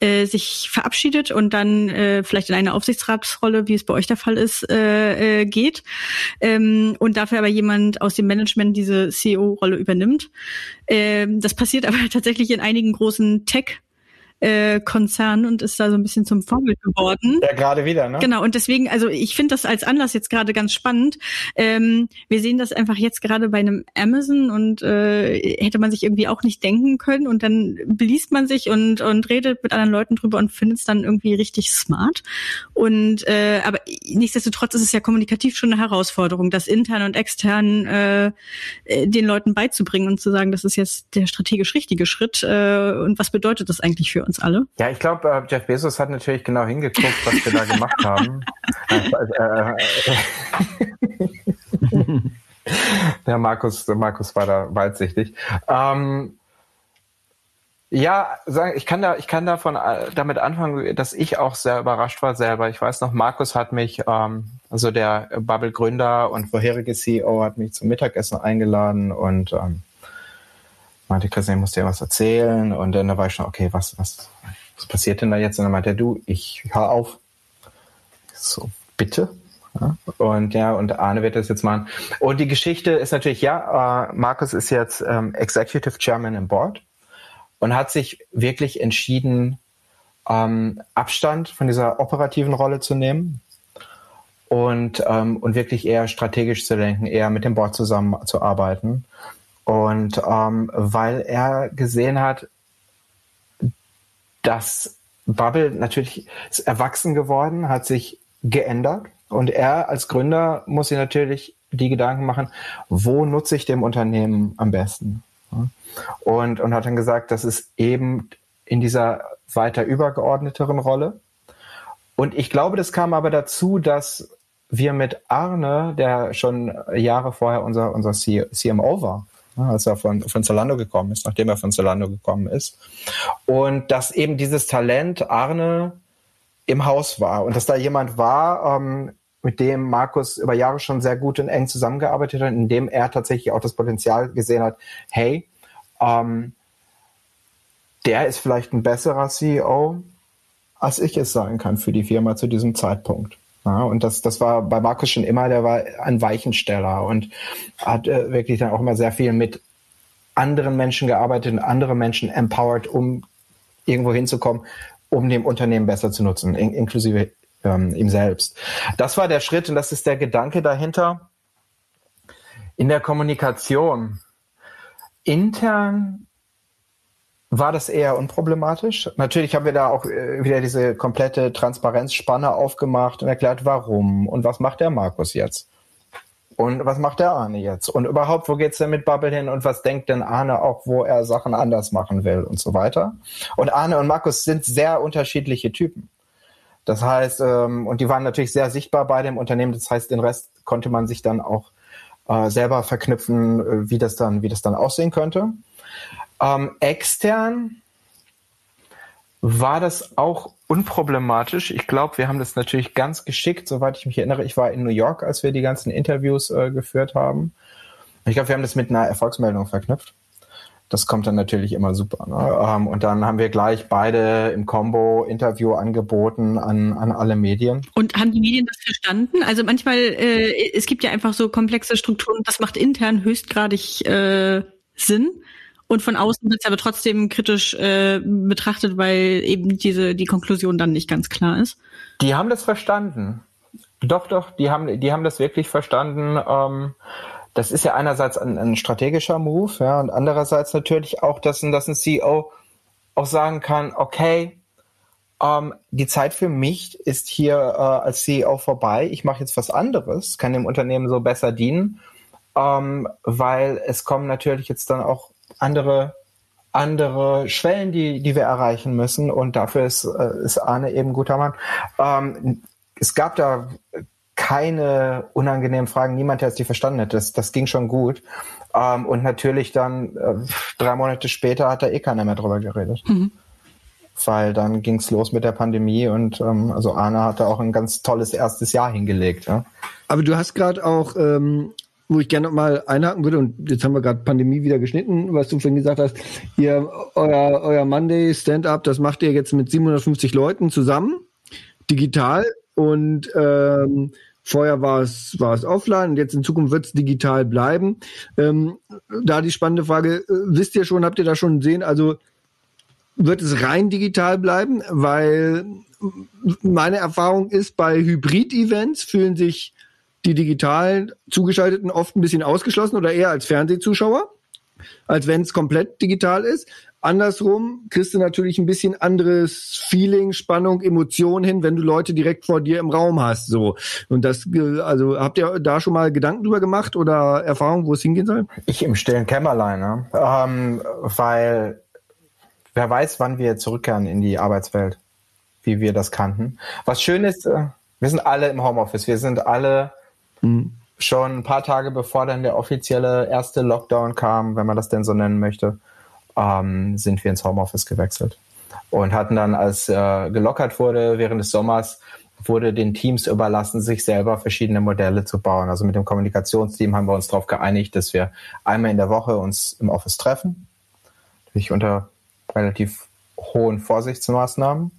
äh, sich verabschiedet und dann äh, vielleicht in eine Aufsichtsratsrolle, wie es bei euch der Fall ist, äh, äh, geht. Ähm, und dafür aber jemand aus dem Management diese CEO-Rolle übernimmt. Ähm, das passiert aber tatsächlich in einigen großen Tech- äh, Konzern und ist da so ein bisschen zum Vorbild geworden. Ja, gerade wieder, ne? Genau, und deswegen, also ich finde das als Anlass jetzt gerade ganz spannend. Ähm, wir sehen das einfach jetzt gerade bei einem Amazon und äh, hätte man sich irgendwie auch nicht denken können und dann beliest man sich und, und redet mit anderen Leuten drüber und findet es dann irgendwie richtig smart. Und äh, aber nichtsdestotrotz ist es ja kommunikativ schon eine Herausforderung, das intern und extern äh, den Leuten beizubringen und zu sagen, das ist jetzt der strategisch richtige Schritt äh, und was bedeutet das eigentlich für uns? Uns alle? Ja, ich glaube, äh, Jeff Bezos hat natürlich genau hingeguckt, was wir da gemacht haben. der Markus, der Markus war da weitsichtig. Ähm, ja, ich kann da, ich kann davon äh, damit anfangen, dass ich auch sehr überrascht war selber. Ich weiß noch, Markus hat mich, ähm, also der Bubble-Gründer und vorherige CEO, hat mich zum Mittagessen eingeladen und ähm, meinte, Christian, ich muss dir was erzählen. Und dann da war ich schon, okay, was, was, was passiert denn da jetzt? Und dann meinte er, du, ich hör auf. So, bitte? Ja, und ja, und Arne wird das jetzt machen. Und die Geschichte ist natürlich, ja, äh, Markus ist jetzt ähm, Executive Chairman im Board und hat sich wirklich entschieden, ähm, Abstand von dieser operativen Rolle zu nehmen und, ähm, und wirklich eher strategisch zu denken, eher mit dem Board zusammenzuarbeiten. Und ähm, weil er gesehen hat, dass Bubble natürlich ist erwachsen geworden, hat sich geändert. Und er als Gründer muss sich natürlich die Gedanken machen, wo nutze ich dem Unternehmen am besten? Und, und hat dann gesagt, das ist eben in dieser weiter übergeordneteren Rolle. Und ich glaube, das kam aber dazu, dass wir mit Arne, der schon Jahre vorher unser, unser CMO war, als er von, von Zalando gekommen ist, nachdem er von Zalando gekommen ist. Und dass eben dieses Talent Arne im Haus war und dass da jemand war, ähm, mit dem Markus über Jahre schon sehr gut und eng zusammengearbeitet hat, in dem er tatsächlich auch das Potenzial gesehen hat, hey, ähm, der ist vielleicht ein besserer CEO, als ich es sein kann für die Firma zu diesem Zeitpunkt. Ja, und das, das war bei Markus schon immer, der war ein Weichensteller und hat äh, wirklich dann auch immer sehr viel mit anderen Menschen gearbeitet und andere Menschen empowered, um irgendwo hinzukommen, um dem Unternehmen besser zu nutzen, in, inklusive ähm, ihm selbst. Das war der Schritt und das ist der Gedanke dahinter. In der Kommunikation intern war das eher unproblematisch. Natürlich haben wir da auch äh, wieder diese komplette Transparenzspanne aufgemacht und erklärt, warum und was macht der Markus jetzt. Und was macht der Arne jetzt? Und überhaupt, wo geht's denn mit Bubble hin? Und was denkt denn Arne auch, wo er Sachen anders machen will und so weiter? Und Arne und Markus sind sehr unterschiedliche Typen. Das heißt, ähm, und die waren natürlich sehr sichtbar bei dem Unternehmen. Das heißt, den Rest konnte man sich dann auch äh, selber verknüpfen, äh, wie das dann, wie das dann aussehen könnte. Ähm, extern war das auch unproblematisch. Ich glaube, wir haben das natürlich ganz geschickt, soweit ich mich erinnere. Ich war in New York, als wir die ganzen Interviews äh, geführt haben. Ich glaube, wir haben das mit einer Erfolgsmeldung verknüpft. Das kommt dann natürlich immer super. Ne? Ähm, und dann haben wir gleich beide im Combo Interview angeboten an, an alle Medien. Und haben die Medien das verstanden? Also manchmal, äh, es gibt ja einfach so komplexe Strukturen, das macht intern höchstgradig äh, Sinn. Und von außen wird es aber trotzdem kritisch äh, betrachtet, weil eben diese die Konklusion dann nicht ganz klar ist. Die haben das verstanden. Doch, doch, die haben, die haben das wirklich verstanden. Ähm, das ist ja einerseits ein, ein, strategischer Move, ja, und andererseits natürlich auch, dass, dass ein CEO auch sagen kann, okay, ähm, die Zeit für mich ist hier äh, als CEO vorbei. Ich mache jetzt was anderes, kann dem Unternehmen so besser dienen, ähm, weil es kommen natürlich jetzt dann auch andere andere Schwellen, die, die wir erreichen müssen. Und dafür ist, äh, ist Arne eben guter Mann. Ähm, es gab da keine unangenehmen Fragen, niemand, der es die verstanden hätte. Das, das ging schon gut. Ähm, und natürlich dann äh, drei Monate später hat da eh keiner mehr drüber geredet. Mhm. Weil dann ging's los mit der Pandemie und ähm, also Arne hatte auch ein ganz tolles erstes Jahr hingelegt. Ja. Aber du hast gerade auch ähm, wo ich gerne mal einhaken würde, und jetzt haben wir gerade Pandemie wieder geschnitten, was du vorhin gesagt hast, ihr, euer, euer Monday Stand-up, das macht ihr jetzt mit 750 Leuten zusammen, digital, und ähm, vorher war es, war es offline und jetzt in Zukunft wird es digital bleiben. Ähm, da die spannende Frage, äh, wisst ihr schon, habt ihr da schon sehen, also wird es rein digital bleiben, weil meine Erfahrung ist, bei Hybrid-Events fühlen sich die digital zugeschalteten oft ein bisschen ausgeschlossen oder eher als Fernsehzuschauer, als wenn es komplett digital ist. Andersrum kriegst du natürlich ein bisschen anderes Feeling, Spannung, Emotion hin, wenn du Leute direkt vor dir im Raum hast. So und das, also habt ihr da schon mal Gedanken drüber gemacht oder Erfahrung, wo es hingehen soll? Ich im stillen Kämmerlein, ne? ähm, weil wer weiß, wann wir zurückkehren in die Arbeitswelt, wie wir das kannten. Was schön ist, äh, wir sind alle im Homeoffice, wir sind alle. Schon ein paar Tage bevor dann der offizielle erste Lockdown kam, wenn man das denn so nennen möchte, ähm, sind wir ins Homeoffice gewechselt und hatten dann, als äh, gelockert wurde während des Sommers, wurde den Teams überlassen, sich selber verschiedene Modelle zu bauen. Also mit dem Kommunikationsteam haben wir uns darauf geeinigt, dass wir einmal in der Woche uns im Office treffen, natürlich unter relativ hohen Vorsichtsmaßnahmen.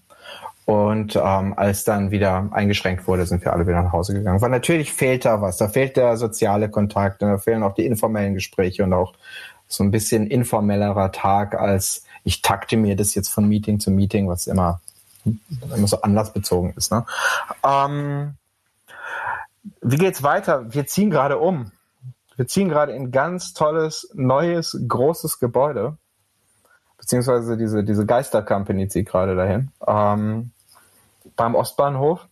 Und ähm, als dann wieder eingeschränkt wurde, sind wir alle wieder nach Hause gegangen. Weil natürlich fehlt da was. Da fehlt der soziale Kontakt, da fehlen auch die informellen Gespräche und auch so ein bisschen informellerer Tag als ich takte mir das jetzt von Meeting zu Meeting, was immer, immer so anlassbezogen ist. Ne? Ähm, wie geht's weiter? Wir ziehen gerade um. Wir ziehen gerade in ganz tolles, neues, großes Gebäude beziehungsweise diese, diese Geister-Company zieht gerade dahin, ähm, beim Ostbahnhof.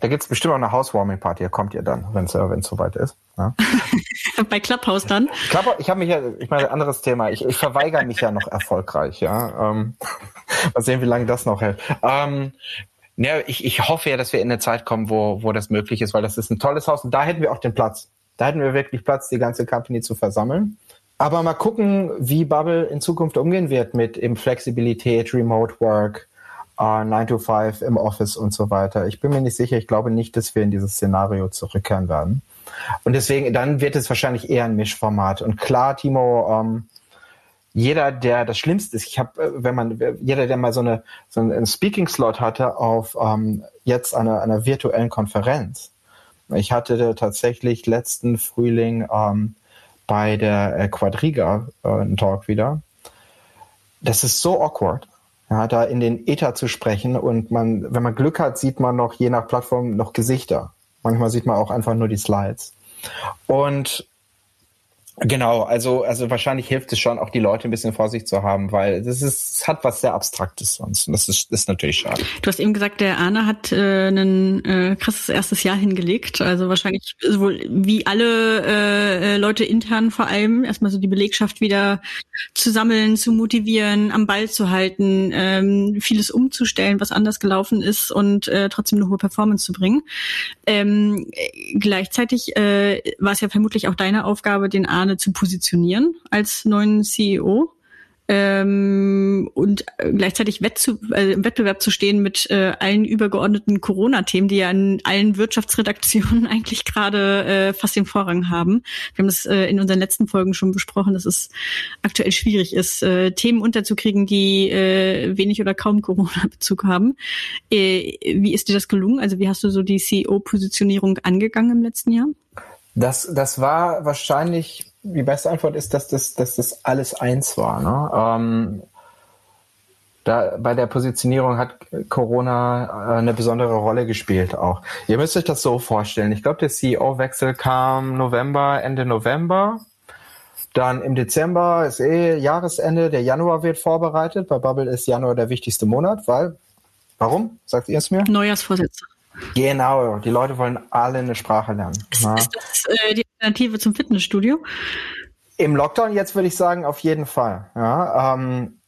Da gibt es bestimmt auch eine Housewarming-Party, da kommt ihr dann, wenn es äh, soweit ist. Ja. Bei Clubhouse dann? Clubhouse, ich habe mich ja, ich meine, anderes Thema, ich, ich verweigere mich ja noch erfolgreich, ja. Ähm, mal sehen, wie lange das noch hält. Ähm, ja, ich, ich hoffe ja, dass wir in eine Zeit kommen, wo, wo das möglich ist, weil das ist ein tolles Haus und da hätten wir auch den Platz. Da hätten wir wirklich Platz, die ganze Company zu versammeln. Aber mal gucken, wie Bubble in Zukunft umgehen wird mit eben Flexibilität, Remote Work, äh, 9 to 5 im Office und so weiter. Ich bin mir nicht sicher. Ich glaube nicht, dass wir in dieses Szenario zurückkehren werden. Und deswegen, dann wird es wahrscheinlich eher ein Mischformat. Und klar, Timo, ähm, jeder, der das Schlimmste ist, ich habe, äh, wenn man, jeder, der mal so eine so einen Speaking-Slot hatte auf ähm, jetzt einer, einer virtuellen Konferenz. Ich hatte tatsächlich letzten Frühling ähm, bei der äh, Quadriga äh, einen Talk wieder. Das ist so awkward, ja, da in den Ether zu sprechen und man, wenn man Glück hat, sieht man noch je nach Plattform noch Gesichter. Manchmal sieht man auch einfach nur die Slides. Und Genau, also, also wahrscheinlich hilft es schon, auch die Leute ein bisschen vor sich zu haben, weil das ist, es hat was sehr Abstraktes sonst. Und das ist, ist natürlich schade. Du hast eben gesagt, der Arne hat äh, ein äh, krasses erstes Jahr hingelegt. Also wahrscheinlich sowohl wie alle äh, Leute intern vor allem erstmal so die Belegschaft wieder zu sammeln, zu motivieren, am Ball zu halten, ähm, vieles umzustellen, was anders gelaufen ist und äh, trotzdem eine hohe Performance zu bringen. Ähm, gleichzeitig äh, war es ja vermutlich auch deine Aufgabe, den Arne zu positionieren als neuen CEO ähm, und gleichzeitig Wettzu äh, im Wettbewerb zu stehen mit äh, allen übergeordneten Corona-Themen, die ja in allen Wirtschaftsredaktionen eigentlich gerade äh, fast den Vorrang haben. Wir haben das äh, in unseren letzten Folgen schon besprochen, dass es aktuell schwierig ist, äh, Themen unterzukriegen, die äh, wenig oder kaum Corona-Bezug haben. Äh, wie ist dir das gelungen? Also wie hast du so die CEO-Positionierung angegangen im letzten Jahr? Das, das war wahrscheinlich die beste Antwort ist, dass das, dass das alles eins war. Ne? Ähm, da, bei der Positionierung hat Corona äh, eine besondere Rolle gespielt auch. Ihr müsst euch das so vorstellen. Ich glaube, der CEO-Wechsel kam November, Ende November. Dann im Dezember ist eh Jahresende, der Januar wird vorbereitet. Bei Bubble ist Januar der wichtigste Monat, weil, warum? Sagt ihr es mir? Neujahrsvorsätze. Genau, die Leute wollen alle eine Sprache lernen. Ist, ist das äh, die Alternative zum Fitnessstudio? Im Lockdown jetzt würde ich sagen, auf jeden Fall. Ja, ähm,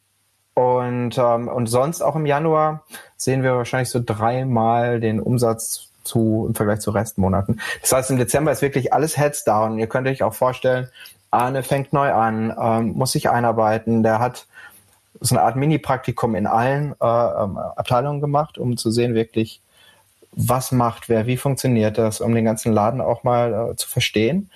und, ähm, und sonst auch im Januar sehen wir wahrscheinlich so dreimal den Umsatz zu, im Vergleich zu Restmonaten. Das heißt, im Dezember ist wirklich alles Heads down. Ihr könnt euch auch vorstellen, Arne fängt neu an, ähm, muss sich einarbeiten. Der hat so eine Art Mini-Praktikum in allen äh, ähm, Abteilungen gemacht, um zu sehen wirklich, was macht wer, wie funktioniert das, um den ganzen Laden auch mal äh, zu verstehen.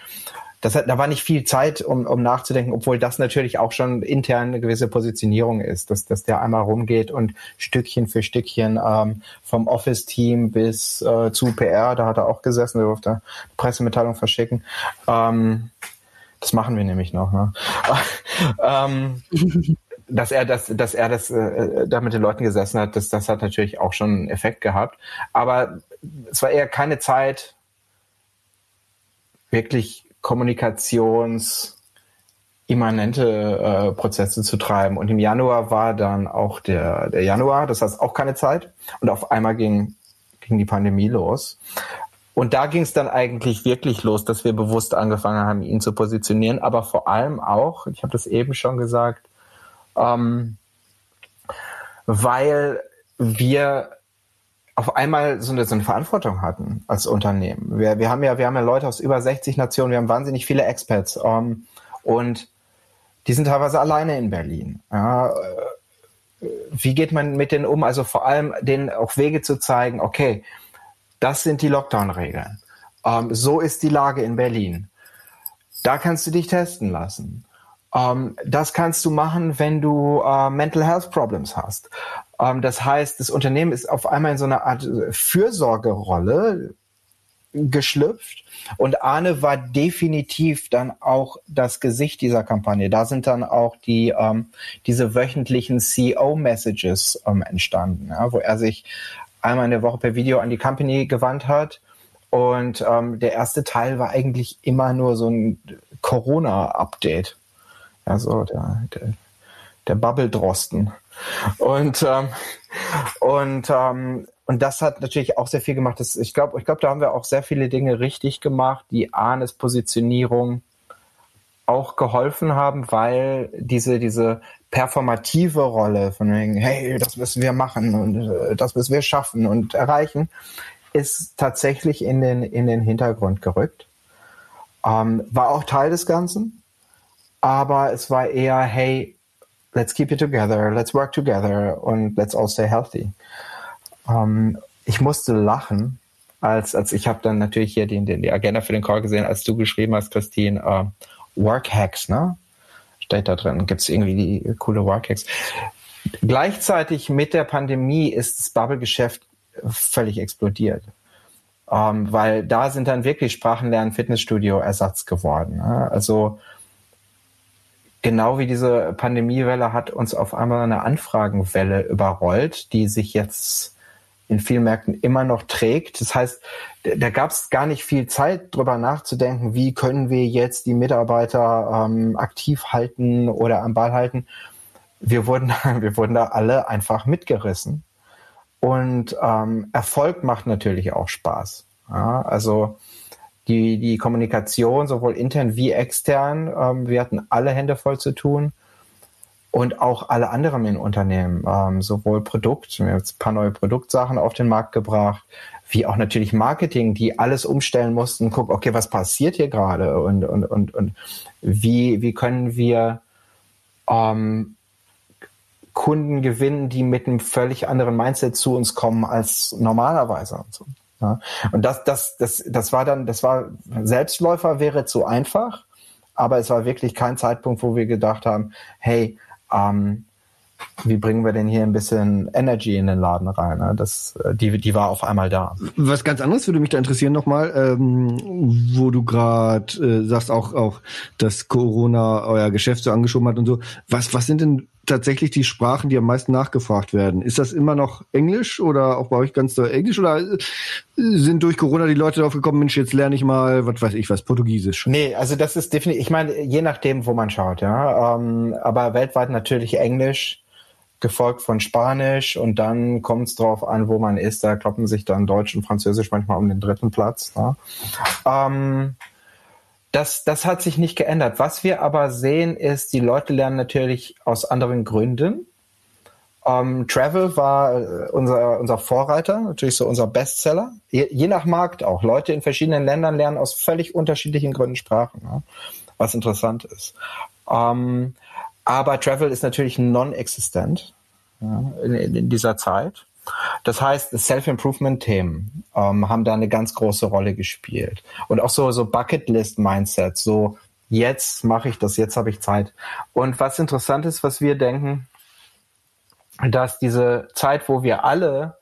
das hat, da war nicht viel Zeit, um, um nachzudenken, obwohl das natürlich auch schon intern eine gewisse Positionierung ist, dass, dass der einmal rumgeht und Stückchen für Stückchen ähm, vom Office-Team bis äh, zu PR, da hat er auch gesessen, der durfte eine Pressemitteilung verschicken. Ähm, das machen wir nämlich noch. Ne? ähm, dass er das, dass er das äh, da mit den Leuten gesessen hat, das, das hat natürlich auch schon einen Effekt gehabt. Aber es war eher keine Zeit, wirklich kommunikations immanente äh, Prozesse zu treiben. Und im Januar war dann auch der, der Januar, das heißt auch keine Zeit. Und auf einmal ging, ging die Pandemie los. Und da ging es dann eigentlich wirklich los, dass wir bewusst angefangen haben, ihn zu positionieren, aber vor allem auch, ich habe das eben schon gesagt, ähm, weil wir auf einmal so eine, so eine Verantwortung hatten als Unternehmen. Wir, wir haben ja, wir haben ja Leute aus über 60 Nationen, wir haben wahnsinnig viele Expats ähm, und die sind teilweise alleine in Berlin. Ja, wie geht man mit denen um? Also vor allem denen auch Wege zu zeigen, okay, das sind die Lockdown-Regeln. Ähm, so ist die Lage in Berlin. Da kannst du dich testen lassen. Ähm, das kannst du machen, wenn du äh, Mental Health Problems hast. Ähm, das heißt, das Unternehmen ist auf einmal in so eine Art Fürsorgerolle geschlüpft und Arne war definitiv dann auch das Gesicht dieser Kampagne. Da sind dann auch die ähm, diese wöchentlichen CEO-Messages ähm, entstanden, ja, wo er sich einmal in der Woche per Video an die Company gewandt hat. Und ähm, der erste Teil war eigentlich immer nur so ein Corona-Update. Also der, der, der Bubble-Drosten. Und, ähm, und, ähm, und das hat natürlich auch sehr viel gemacht. Das, ich glaube, ich glaube, da haben wir auch sehr viele Dinge richtig gemacht, die Arnes Positionierung auch geholfen haben, weil diese, diese performative Rolle von wegen, hey, das müssen wir machen und äh, das müssen wir schaffen und erreichen, ist tatsächlich in den, in den Hintergrund gerückt. Ähm, war auch Teil des Ganzen, aber es war eher, hey, let's keep it together, let's work together und let's all stay healthy. Ähm, ich musste lachen, als, als ich habe dann natürlich hier den, den, die Agenda für den Call gesehen, als du geschrieben hast, Christine, uh, Work Hacks, ne? steht da drin. Gibt es irgendwie die coole Warcakes. Gleichzeitig mit der Pandemie ist das Bubble-Geschäft völlig explodiert. Ähm, weil da sind dann wirklich Sprachenlernen, Fitnessstudio Ersatz geworden. Ne? Also genau wie diese Pandemiewelle hat uns auf einmal eine Anfragenwelle überrollt, die sich jetzt in vielen Märkten immer noch trägt. Das heißt, da gab es gar nicht viel Zeit, drüber nachzudenken, wie können wir jetzt die Mitarbeiter ähm, aktiv halten oder am Ball halten. Wir wurden, wir wurden da alle einfach mitgerissen. Und ähm, Erfolg macht natürlich auch Spaß. Ja, also die, die Kommunikation sowohl intern wie extern, ähm, wir hatten alle Hände voll zu tun und auch alle anderen in Unternehmen, ähm, sowohl Produkt, wir haben jetzt ein paar neue Produktsachen auf den Markt gebracht, wie auch natürlich Marketing, die alles umstellen mussten, gucken, okay, was passiert hier gerade und, und, und, und wie, wie können wir ähm, Kunden gewinnen, die mit einem völlig anderen Mindset zu uns kommen als normalerweise und so. Ja. Und das, das, das, das war dann, das war Selbstläufer wäre zu einfach, aber es war wirklich kein Zeitpunkt, wo wir gedacht haben, hey, ähm, wie bringen wir denn hier ein bisschen Energy in den Laden rein? Ne? Das, äh, die, die war auf einmal da. Was ganz anderes würde mich da interessieren nochmal, ähm, wo du gerade äh, sagst auch, auch, dass Corona euer Geschäft so angeschoben hat und so. Was, was sind denn tatsächlich die Sprachen, die am meisten nachgefragt werden? Ist das immer noch Englisch oder auch bei euch ganz doll Englisch oder äh, sind durch Corona die Leute darauf gekommen, Mensch, jetzt lerne ich mal, was weiß ich was, Portugiesisch? Nee, also das ist definitiv, ich meine, je nachdem, wo man schaut, ja. Ähm, aber weltweit natürlich Englisch, gefolgt von Spanisch und dann kommt es drauf an, wo man ist. Da kloppen sich dann Deutsch und Französisch manchmal um den dritten Platz. Ne? Ähm, das, das hat sich nicht geändert. Was wir aber sehen, ist, die Leute lernen natürlich aus anderen Gründen. Ähm, Travel war äh, unser, unser Vorreiter, natürlich so unser Bestseller. Je, je, nach Markt auch. Leute in verschiedenen Ländern lernen aus völlig unterschiedlichen Gründen Sprachen, ne? was interessant ist. Ähm, aber Travel ist natürlich non-existent ja, in, in, dieser Zeit. Das heißt, Self-Improvement-Themen ähm, haben da eine ganz große Rolle gespielt. Und auch so, so Bucket-List-Mindset, so jetzt mache ich das, jetzt habe ich Zeit. Und was interessant ist, was wir denken, dass diese Zeit, wo wir alle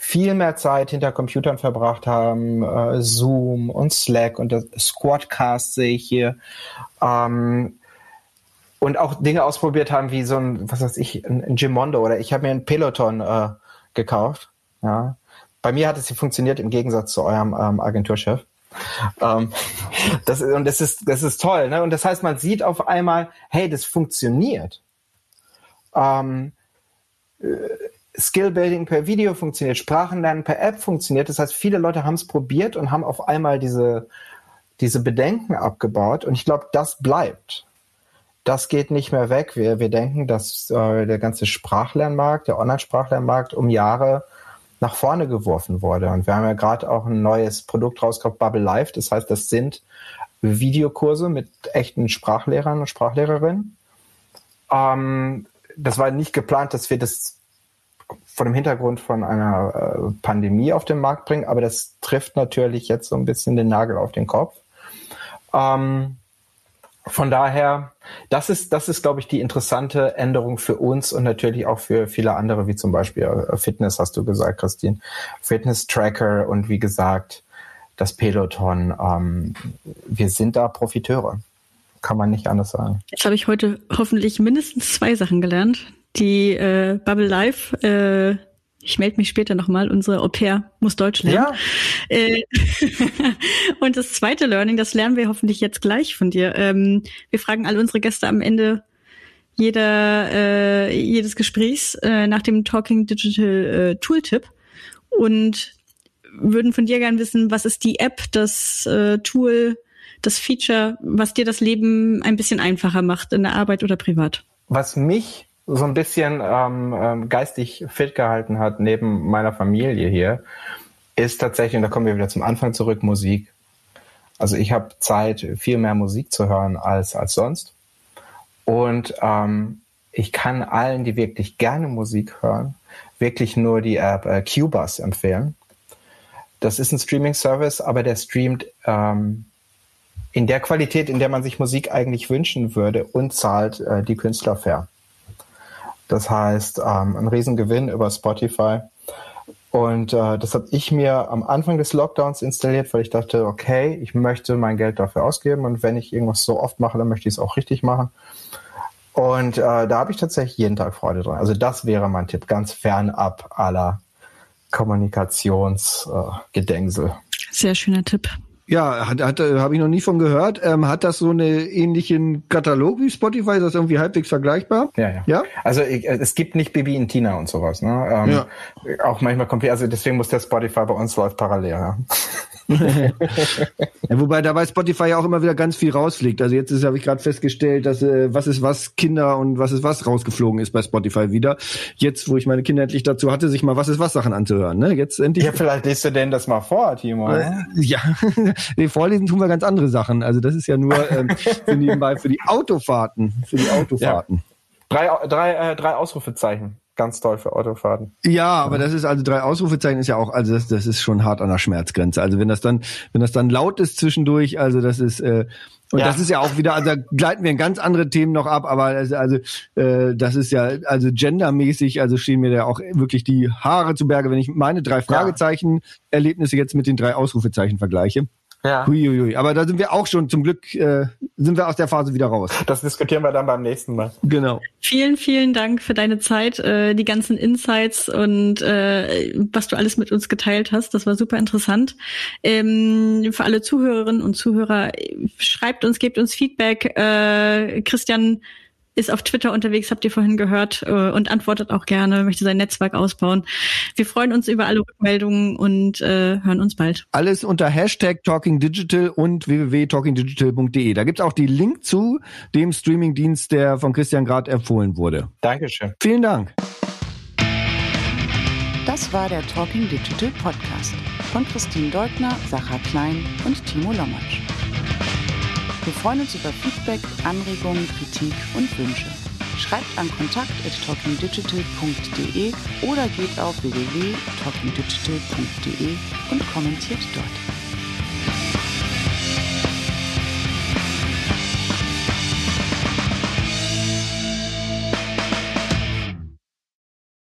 viel mehr Zeit hinter Computern verbracht haben, äh, Zoom und Slack und das Squadcast sehe ich hier, ähm, und auch Dinge ausprobiert haben wie so ein, was weiß ich, ein, ein Gimondo oder ich habe mir ein Peloton äh, gekauft. Ja. Bei mir hat es hier funktioniert im Gegensatz zu eurem ähm, Agenturchef. Ähm, das, und das ist, das ist toll. Ne? Und das heißt, man sieht auf einmal, hey, das funktioniert. Ähm, äh, Skillbuilding per Video funktioniert, Sprachenlernen per App funktioniert. Das heißt, viele Leute haben es probiert und haben auf einmal diese, diese Bedenken abgebaut. Und ich glaube, das bleibt das geht nicht mehr weg. Wir, wir denken, dass äh, der ganze Sprachlernmarkt, der Online-Sprachlernmarkt um Jahre nach vorne geworfen wurde. Und wir haben ja gerade auch ein neues Produkt rausgebracht, Bubble Live. Das heißt, das sind Videokurse mit echten Sprachlehrern und Sprachlehrerinnen. Ähm, das war nicht geplant, dass wir das vor dem Hintergrund von einer äh, Pandemie auf den Markt bringen, aber das trifft natürlich jetzt so ein bisschen den Nagel auf den Kopf. Ähm, von daher, das ist, das ist, glaube ich, die interessante Änderung für uns und natürlich auch für viele andere, wie zum Beispiel äh, Fitness, hast du gesagt, Christine. Fitness-Tracker und wie gesagt, das Peloton. Ähm, wir sind da Profiteure. Kann man nicht anders sagen. Jetzt habe ich heute hoffentlich mindestens zwei Sachen gelernt. Die äh, Bubble Life äh, ich melde mich später nochmal, unsere Au pair muss Deutsch lernen. Ja. Äh, und das zweite Learning, das lernen wir hoffentlich jetzt gleich von dir. Ähm, wir fragen alle unsere Gäste am Ende jeder, äh, jedes Gesprächs äh, nach dem Talking Digital äh, Tooltip und würden von dir gern wissen, was ist die App, das äh, Tool, das Feature, was dir das Leben ein bisschen einfacher macht in der Arbeit oder privat? Was mich so ein bisschen ähm, ähm, geistig fit gehalten hat neben meiner Familie hier, ist tatsächlich, und da kommen wir wieder zum Anfang zurück, Musik. Also ich habe Zeit, viel mehr Musik zu hören als, als sonst. Und ähm, ich kann allen, die wirklich gerne Musik hören, wirklich nur die App äh, Cubus empfehlen. Das ist ein Streaming-Service, aber der streamt ähm, in der Qualität, in der man sich Musik eigentlich wünschen würde und zahlt äh, die Künstler fair. Das heißt, ähm, ein Riesengewinn über Spotify. Und äh, das habe ich mir am Anfang des Lockdowns installiert, weil ich dachte, okay, ich möchte mein Geld dafür ausgeben und wenn ich irgendwas so oft mache, dann möchte ich es auch richtig machen. Und äh, da habe ich tatsächlich jeden Tag Freude dran. Also das wäre mein Tipp, ganz fernab aller Kommunikationsgedengsel. Äh, Sehr schöner Tipp. Ja, hat, hat, habe ich noch nie von gehört. Ähm, hat das so einen ähnlichen Katalog wie Spotify? Ist das irgendwie halbwegs vergleichbar? Ja, ja. ja? Also ich, es gibt nicht Bibi in Tina und sowas. Ne? Ähm, ja. Auch manchmal kommt, also deswegen muss der Spotify bei uns läuft parallel. Ja? ja, wobei dabei Spotify ja auch immer wieder ganz viel rausfliegt. Also jetzt habe ich gerade festgestellt, dass äh, was ist was Kinder und was ist was rausgeflogen ist bei Spotify wieder. Jetzt, wo ich meine Kinder endlich dazu hatte, sich mal was ist was Sachen anzuhören. Ne? Jetzt endlich. Ja, vielleicht liest du denn das mal vor, Timo. Äh, ja, nee, vorlesen tun wir ganz andere Sachen. Also das ist ja nur ähm, für nebenbei für die Autofahrten, für die Autofahrten. Ja. Drei, drei, äh, drei Ausrufezeichen ganz toll für Autofahrten. Ja, aber das ist also drei Ausrufezeichen ist ja auch, also das, das ist schon hart an der Schmerzgrenze. Also wenn das dann, wenn das dann laut ist zwischendurch, also das ist äh, und ja. das ist ja auch wieder, also da gleiten wir in ganz andere Themen noch ab, aber also, also äh, das ist ja also gendermäßig, also stehen mir da auch wirklich die Haare zu Berge, wenn ich meine drei Fragezeichen Erlebnisse jetzt mit den drei Ausrufezeichen vergleiche. Ja. Huiuiui. Aber da sind wir auch schon zum Glück, äh, sind wir aus der Phase wieder raus. Das diskutieren wir dann beim nächsten Mal. Genau. Vielen, vielen Dank für deine Zeit, äh, die ganzen Insights und äh, was du alles mit uns geteilt hast. Das war super interessant. Ähm, für alle Zuhörerinnen und Zuhörer, schreibt uns, gebt uns Feedback. Äh, Christian ist auf Twitter unterwegs, habt ihr vorhin gehört, äh, und antwortet auch gerne, möchte sein Netzwerk ausbauen. Wir freuen uns über alle Rückmeldungen und äh, hören uns bald. Alles unter Hashtag Talking Digital und www.talkingdigital.de. Da gibt's auch die Link zu dem Streamingdienst, der von Christian gerade empfohlen wurde. Dankeschön. Vielen Dank. Das war der Talking Digital Podcast von Christine Deutner, Sacha Klein und Timo Lommatsch. Wir freuen uns über Feedback, Anregungen, Kritik und Wünsche. Schreibt an kontakt.talkingdigital.de oder geht auf www.talkingdigital.de und kommentiert dort.